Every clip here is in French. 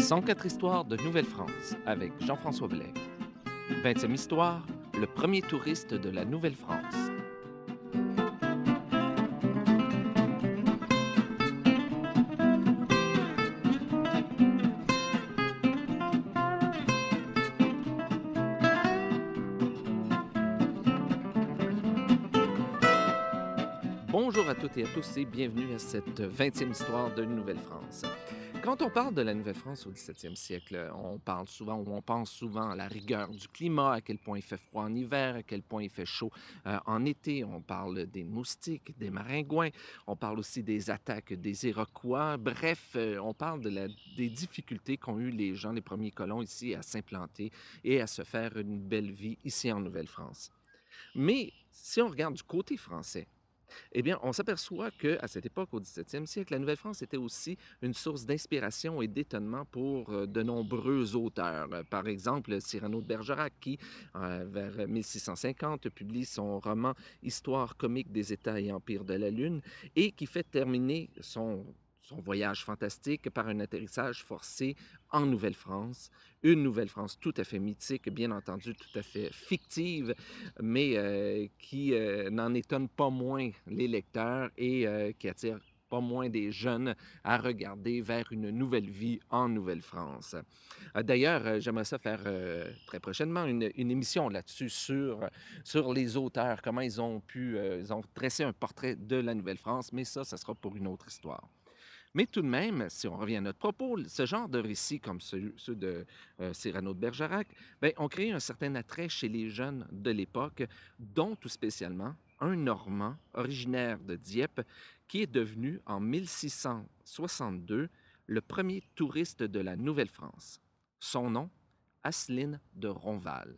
104 histoires de Nouvelle-France avec Jean-François Blais. 20e histoire, le premier touriste de la Nouvelle-France. Bonjour à toutes et à tous et bienvenue à cette 20e histoire de Nouvelle-France. Quand on parle de la Nouvelle-France au 17e siècle, on parle souvent ou on pense souvent à la rigueur du climat, à quel point il fait froid en hiver, à quel point il fait chaud euh, en été. On parle des moustiques, des maringouins. On parle aussi des attaques des Iroquois. Bref, euh, on parle des difficultés qu'ont eu les gens, les premiers colons ici à s'implanter et à se faire une belle vie ici en Nouvelle-France. Mais si on regarde du côté français, eh bien, on s'aperçoit qu'à cette époque, au 17e siècle, la Nouvelle-France était aussi une source d'inspiration et d'étonnement pour euh, de nombreux auteurs. Par exemple, Cyrano de Bergerac, qui, euh, vers 1650, publie son roman Histoire comique des États et empires de la Lune et qui fait terminer son son voyage fantastique par un atterrissage forcé en Nouvelle-France. Une Nouvelle-France tout à fait mythique, bien entendu, tout à fait fictive, mais euh, qui euh, n'en étonne pas moins les lecteurs et euh, qui attire pas moins des jeunes à regarder vers une nouvelle vie en Nouvelle-France. D'ailleurs, j'aimerais ça faire très prochainement une, émission là-dessus sur, sur les auteurs, comment ils ont pu, ils ont dressé un portrait de la Nouvelle-France, mais ça, ça sera pour une autre histoire. Mais tout de même, si on revient à notre propos, ce genre de récits comme ceux, de euh, Cyrano de Bergerac, bien, ont créé un certain attrait chez les jeunes de l'époque, dont tout spécialement un Normand originaire de Dieppe qui est devenu en 1662 le premier touriste de la Nouvelle-France. Son nom, Asseline de Ronval.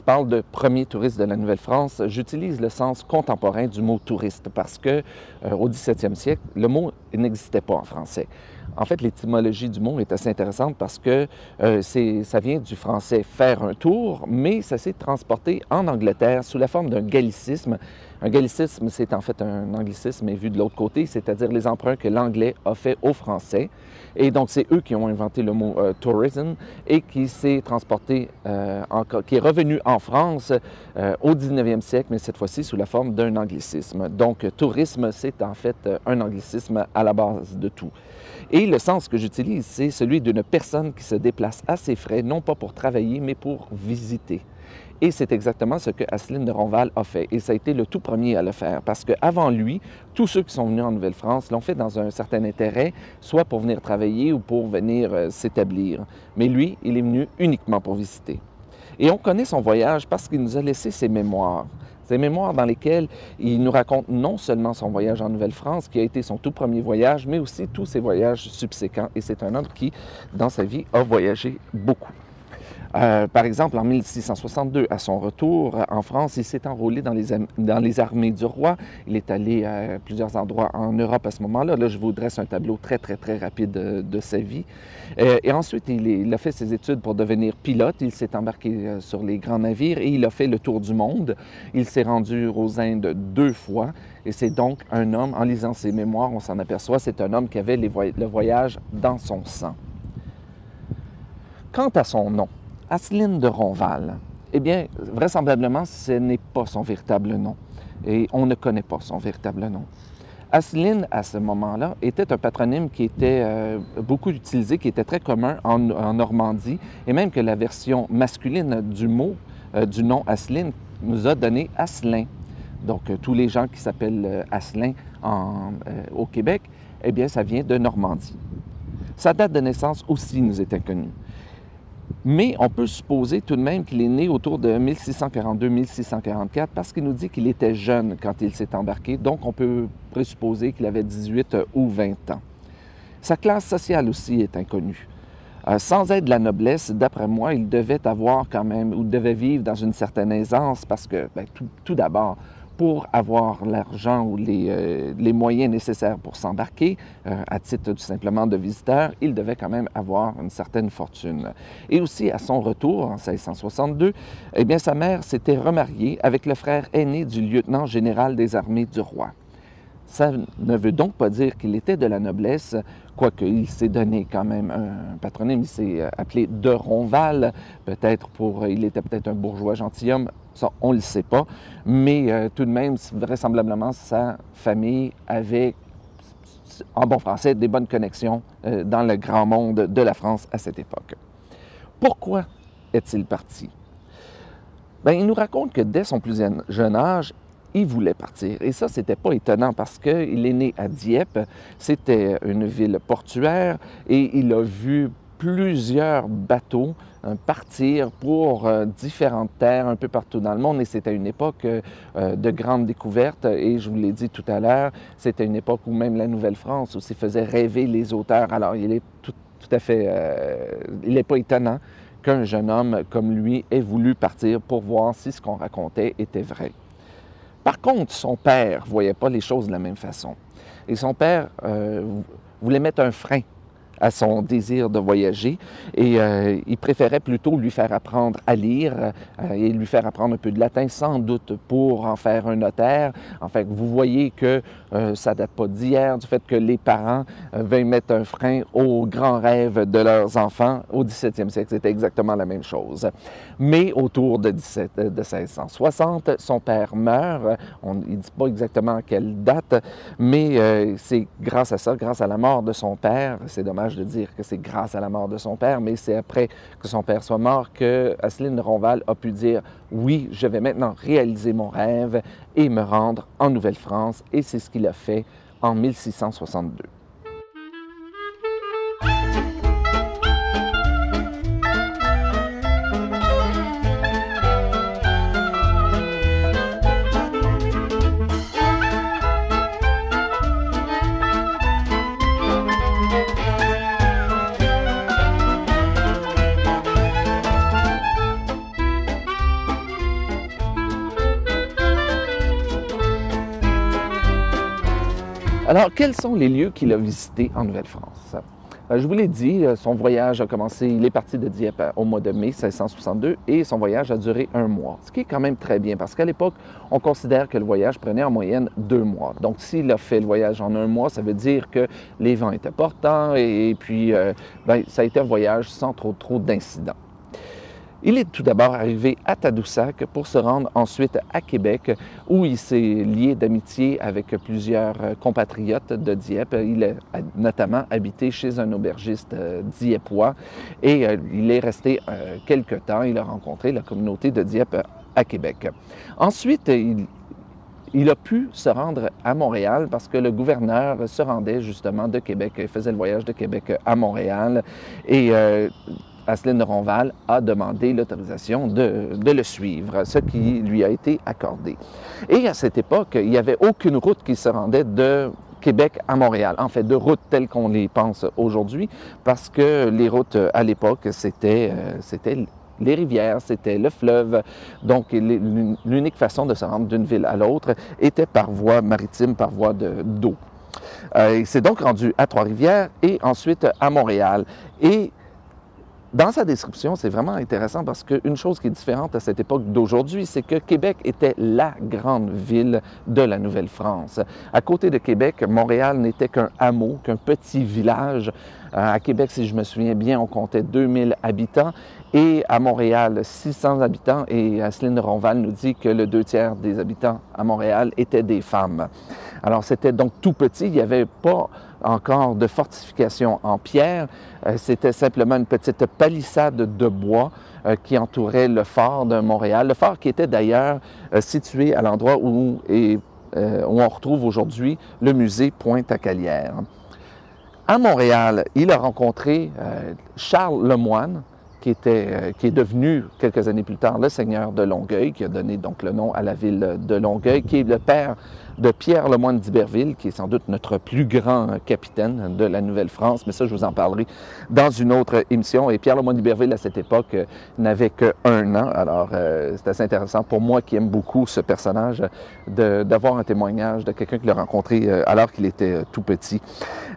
Je parle de premier touriste de la Nouvelle-France, j'utilise le sens contemporain du mot touriste parce que euh, au 17e siècle, le mot n'existait pas en français. En fait, l'étymologie du mot est assez intéressante parce que euh, ça vient du français faire un tour, mais ça s'est transporté en Angleterre sous la forme d'un gallicisme un gallicisme, c'est en fait un anglicisme, vu de l'autre côté, c'est-à-dire les emprunts que l'anglais a fait au français. Et donc, c'est eux qui ont inventé le mot euh, tourism et qui s'est transporté, euh, qui est revenu en France euh, au 19e siècle, mais cette fois-ci sous la forme d'un anglicisme. Donc, tourisme, c'est en fait un anglicisme à la base de tout. Le sens que j'utilise, c'est celui d'une personne qui se déplace à ses frais, non pas pour travailler, mais pour visiter. Et c'est exactement ce que Asseline de Ronval a fait. Et ça a été le tout premier à le faire parce qu'avant lui, tous ceux qui sont venus en Nouvelle-France l'ont fait dans un certain intérêt, soit pour venir travailler ou pour venir euh, s'établir. Mais lui, il est venu uniquement pour visiter. Et on connaît son voyage parce qu'il nous a laissé ses mémoires. Ses mémoires dans lesquelles il nous raconte non seulement son voyage en Nouvelle-France, qui a été son tout premier voyage, mais aussi tous ses voyages subséquents. Et c'est un homme qui, dans sa vie, a voyagé beaucoup. Euh, par exemple, en 1662, à son retour en France, il s'est enrôlé dans les, armées du roi. Il est allé à plusieurs endroits en Europe à ce moment-là. Là, je vous dresse un tableau très, très, très rapide de, de sa vie. Euh, et ensuite, il, a fait ses études pour devenir pilote. Il s'est embarqué euh, sur les grands navires et il a fait le tour du monde. Il s'est rendu aux Indes deux fois. Et c'est donc un homme, en lisant ses mémoires, on s'en aperçoit, c'est un homme qui avait le voyage dans son sang. Quant à son nom, Asseline de Ronval, eh bien, vraisemblablement, ce n'est pas son véritable nom. Et on ne connaît pas son véritable nom. Asseline, à ce moment-là, était un patronyme qui était euh, beaucoup utilisé, qui était très commun en, Normandie, et même que la version masculine du mot, euh, du nom Asseline, nous a donné Asselin. Donc, euh, tous les gens qui s'appellent Asselin au Québec, eh bien, ça vient de Normandie. Sa date de naissance aussi nous est inconnue. Mais on peut supposer tout de même qu'il est né autour de 1642-1644 parce qu'il nous dit qu'il était jeune quand il s'est embarqué, donc on peut présupposer qu'il avait 18 ou 20 ans. Sa classe sociale aussi est inconnue. Euh, sans être de la noblesse, d'après moi, il devait avoir quand même, ou devait vivre dans une certaine aisance parce que, ben, tout, tout d'abord, pour avoir l'argent ou les, euh, moyens nécessaires pour s'embarquer, euh, à titre tout simplement de visiteur, il devait quand même avoir une certaine fortune. Et aussi, à son retour, en 1662, eh bien, sa mère s'était remariée avec le frère aîné du lieutenant général des armées du roi. Ça ne veut donc pas dire qu'il était de la noblesse, quoique il s'est donné quand même un patronyme, il s'est euh, appelé de Ronval, peut-être pour, il était peut-être un bourgeois gentilhomme, ça on ne le sait pas, mais euh, tout de même, vraisemblablement, sa famille avait, en bon français, des bonnes connexions euh, dans le grand monde de la France à cette époque. Pourquoi est-il parti? Bien, il nous raconte que dès son plus jeune âge, il voulait partir. Et ça, c'était pas étonnant parce qu'il est né à Dieppe. C'était une ville portuaire et il a vu plusieurs bateaux hein, partir pour euh, différentes terres un peu partout dans le monde et c'était une époque euh, de grandes découvertes et je vous l'ai dit tout à l'heure, c'était une époque où même la Nouvelle-France aussi faisait rêver les auteurs. Alors il est tout, à fait, euh, il n'est pas étonnant qu'un jeune homme comme lui ait voulu partir pour voir si ce qu'on racontait était vrai. Par contre, son père ne voyait pas les choses de la même façon. Et son père euh, voulait mettre un frein à son désir de voyager et euh, il préférait plutôt lui faire apprendre à lire euh, et lui faire apprendre un peu de latin sans doute pour en faire un notaire. En fait, vous voyez que euh, ça date pas d'hier du fait que les parents veuillent mettre un frein aux grands rêves de leurs enfants au 17e siècle. C'était exactement la même chose. Mais autour de, 17, de 1660, son père meurt. On, ne dit pas exactement à quelle date, mais c'est grâce à ça, grâce à la mort de son père, c'est de dire que c'est grâce à la mort de son père, mais c'est après que son père soit mort que Asseline Ronval a pu dire oui, je vais maintenant réaliser mon rêve et me rendre en Nouvelle-France. Et c'est ce qu'il a fait en 1662. Alors, quels sont les lieux qu'il a visités en Nouvelle-France? Euh, je vous l'ai dit, euh, son voyage a commencé, il est parti de Dieppe euh, au mois de mai 1662 et son voyage a duré un mois, ce qui est quand même très bien parce qu'à l'époque, on considère que le voyage prenait en moyenne deux mois. Donc, s'il a fait le voyage en un mois, ça veut dire que les vents étaient portants et, puis ben, ça a été un voyage sans trop, trop d'incidents. Il est tout d'abord arrivé à Tadoussac pour se rendre ensuite à Québec, où il s'est lié d'amitié avec plusieurs compatriotes de Dieppe. Il a notamment habité chez un aubergiste euh, dieppois et euh, il est resté euh, quelque temps. Il a rencontré la communauté de Dieppe à Québec. Ensuite, il, il a pu se rendre à Montréal parce que le gouverneur se rendait justement de Québec, il faisait le voyage de Québec à Montréal. Et Asseline Ronval a demandé l'autorisation de, le suivre, ce qui lui a été accordé. Et à cette époque, il n'y avait aucune route qui se rendait de Québec à Montréal. En fait, de routes telles qu'on les pense aujourd'hui, parce que les routes à l'époque, c'était, euh, c'était les rivières, c'était le fleuve. Donc, l'unique façon de se rendre d'une ville à l'autre était par voie maritime, par voie d'eau. Euh, il s'est donc rendu à Trois-Rivières et ensuite à Montréal. Et dans sa description, c'est vraiment intéressant parce qu'une chose qui est différente à cette époque d'aujourd'hui, c'est que Québec était la grande ville de la Nouvelle-France. À côté de Québec, Montréal n'était qu'un hameau, qu'un petit village. Euh, à Québec, si je me souviens bien, on comptait 2000 habitants et à Montréal, 600 habitants. Et Asseline Ronval nous dit que le deux tiers des habitants à Montréal étaient des femmes. Alors, c'était donc tout petit. Il n'y avait pas encore de fortification en pierre. Euh, c'était simplement une petite palissade de bois euh, qui entourait le fort de Montréal. Le fort qui était d'ailleurs euh, situé à l'endroit où, où on retrouve aujourd'hui le musée Pointe-à-Calière. À Montréal, il a rencontré Charles Lemoine, qui, était, qui est devenu quelques années plus tard le seigneur de Longueuil, qui a donné donc le nom à la ville de Longueuil, qui est le père de Pierre Lemoine d'Iberville, qui est sans doute notre plus grand capitaine de la Nouvelle-France, mais ça, je vous en parlerai dans une autre émission. Et Pierre Lemoine d'Iberville, à cette époque, n'avait qu'un an. Alors, c'est assez intéressant pour moi qui aime beaucoup ce personnage d'avoir un témoignage de quelqu'un qui l'a rencontré alors qu'il était tout petit.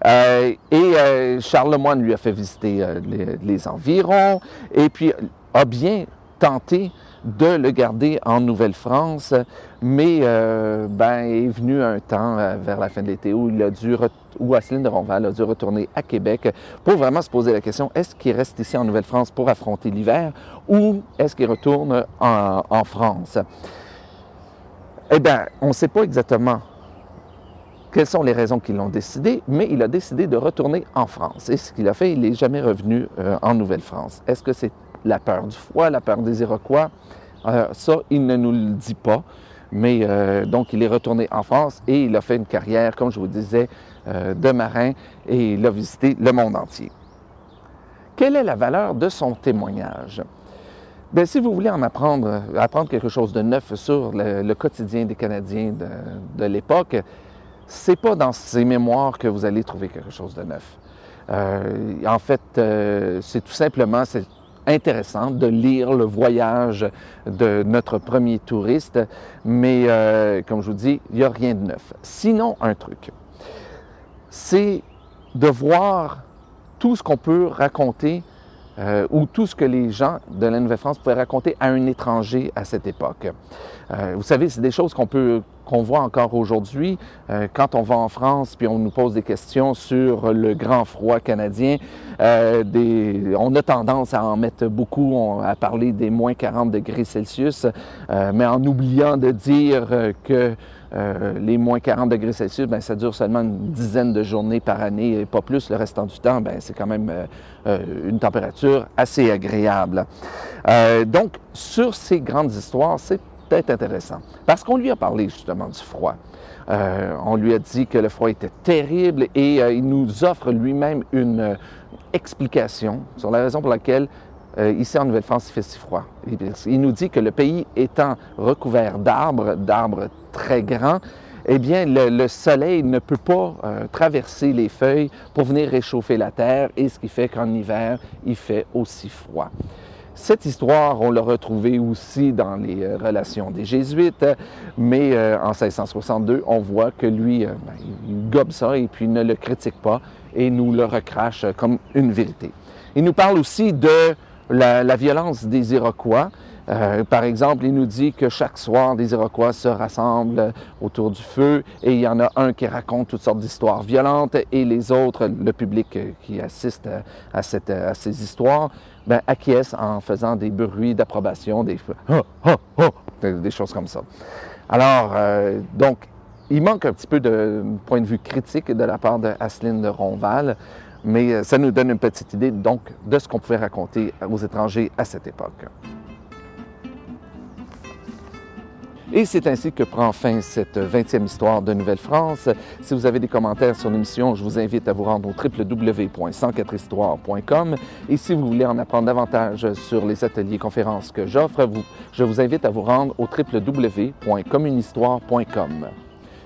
et Charles Lemoine lui a fait visiter les, les environs et puis a bien tenté de le garder en Nouvelle-France, mais euh, ben, est venu un temps euh, vers la fin de l'été où il a dû où Asseline de Ronval a dû retourner à Québec pour vraiment se poser la question est-ce qu'il reste ici en Nouvelle-France pour affronter l'hiver ou est-ce qu'il retourne en, France? Eh bien, on ne sait pas exactement quelles sont les raisons qui l'ont décidé, mais il a décidé de retourner en France. Et ce qu'il a fait, il n'est jamais revenu euh, en Nouvelle-France. Est-ce que c'est la peur du froid, la peur des Iroquois. Euh, ça, il ne nous le dit pas. Mais euh, donc, il est retourné en France et il a fait une carrière, comme je vous disais, euh, de marin et il a visité le monde entier. Quelle est la valeur de son témoignage? Bien, si vous voulez en apprendre, apprendre quelque chose de neuf sur le, quotidien des Canadiens de, de l'époque, c'est pas dans ses mémoires que vous allez trouver quelque chose de neuf. en fait, c'est tout simplement, c'est intéressant de lire le voyage de notre premier touriste, mais euh, comme je vous dis, il n'y a rien de neuf. Sinon, un truc, c'est de voir tout ce qu'on peut raconter euh, ou tout ce que les gens de la Nouvelle-France pouvaient raconter à un étranger à cette époque. Euh, vous savez, c'est des choses qu'on peut qu'on voit encore aujourd'hui euh, quand on va en France puis on nous pose des questions sur le grand froid canadien. Des, on a tendance à en mettre beaucoup, à parler des moins 40 degrés Celsius, mais en oubliant de dire que euh, les moins 40 degrés Celsius, ben, ça dure seulement une dizaine de journées par année et pas plus. Le restant du temps, ben, c'est quand même euh, euh, une température assez agréable. donc, sur ces grandes histoires, c'est peut-être parce qu'on lui a parlé justement du froid. on lui a dit que le froid était terrible et il nous offre lui-même une explication sur la raison pour laquelle ici en Nouvelle-France, il fait si froid. Il nous dit que le pays étant recouvert d'arbres, d'arbres très grand, eh bien, le, soleil ne peut pas euh, traverser les feuilles pour venir réchauffer la terre, et ce qui fait qu'en hiver, il fait aussi froid. Cette histoire, on l'a retrouvée aussi dans les euh, relations des Jésuites, mais euh, en 1662, on voit que lui, ben, il gobe ça et puis ne le critique pas et nous le recrache comme une vérité. Il nous parle aussi de la violence des Iroquois. Euh, par exemple, il nous dit que chaque soir, les Iroquois se rassemblent autour du feu et il y en a un qui raconte toutes sortes d'histoires violentes et les autres, le public qui assiste à, ces histoires, ben, acquiesce en faisant des bruits d'approbation, des, des choses comme ça. Alors, euh, donc, il manque un petit peu de point de vue critique de la part de Asseline de Ronval, mais euh, ça nous donne une petite idée donc de ce qu'on pouvait raconter aux étrangers à cette époque. Et c'est ainsi que prend fin cette 20e histoire de Nouvelle-France. Si vous avez des commentaires sur l'émission, je vous invite à vous rendre au www.104histoire.com. Et si vous voulez en apprendre davantage sur les ateliers conférences que j'offre, je vous invite à vous rendre au www.communhistoire.com.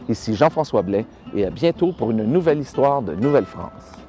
Ici Jean-François Blais et à bientôt pour une nouvelle histoire de Nouvelle-France.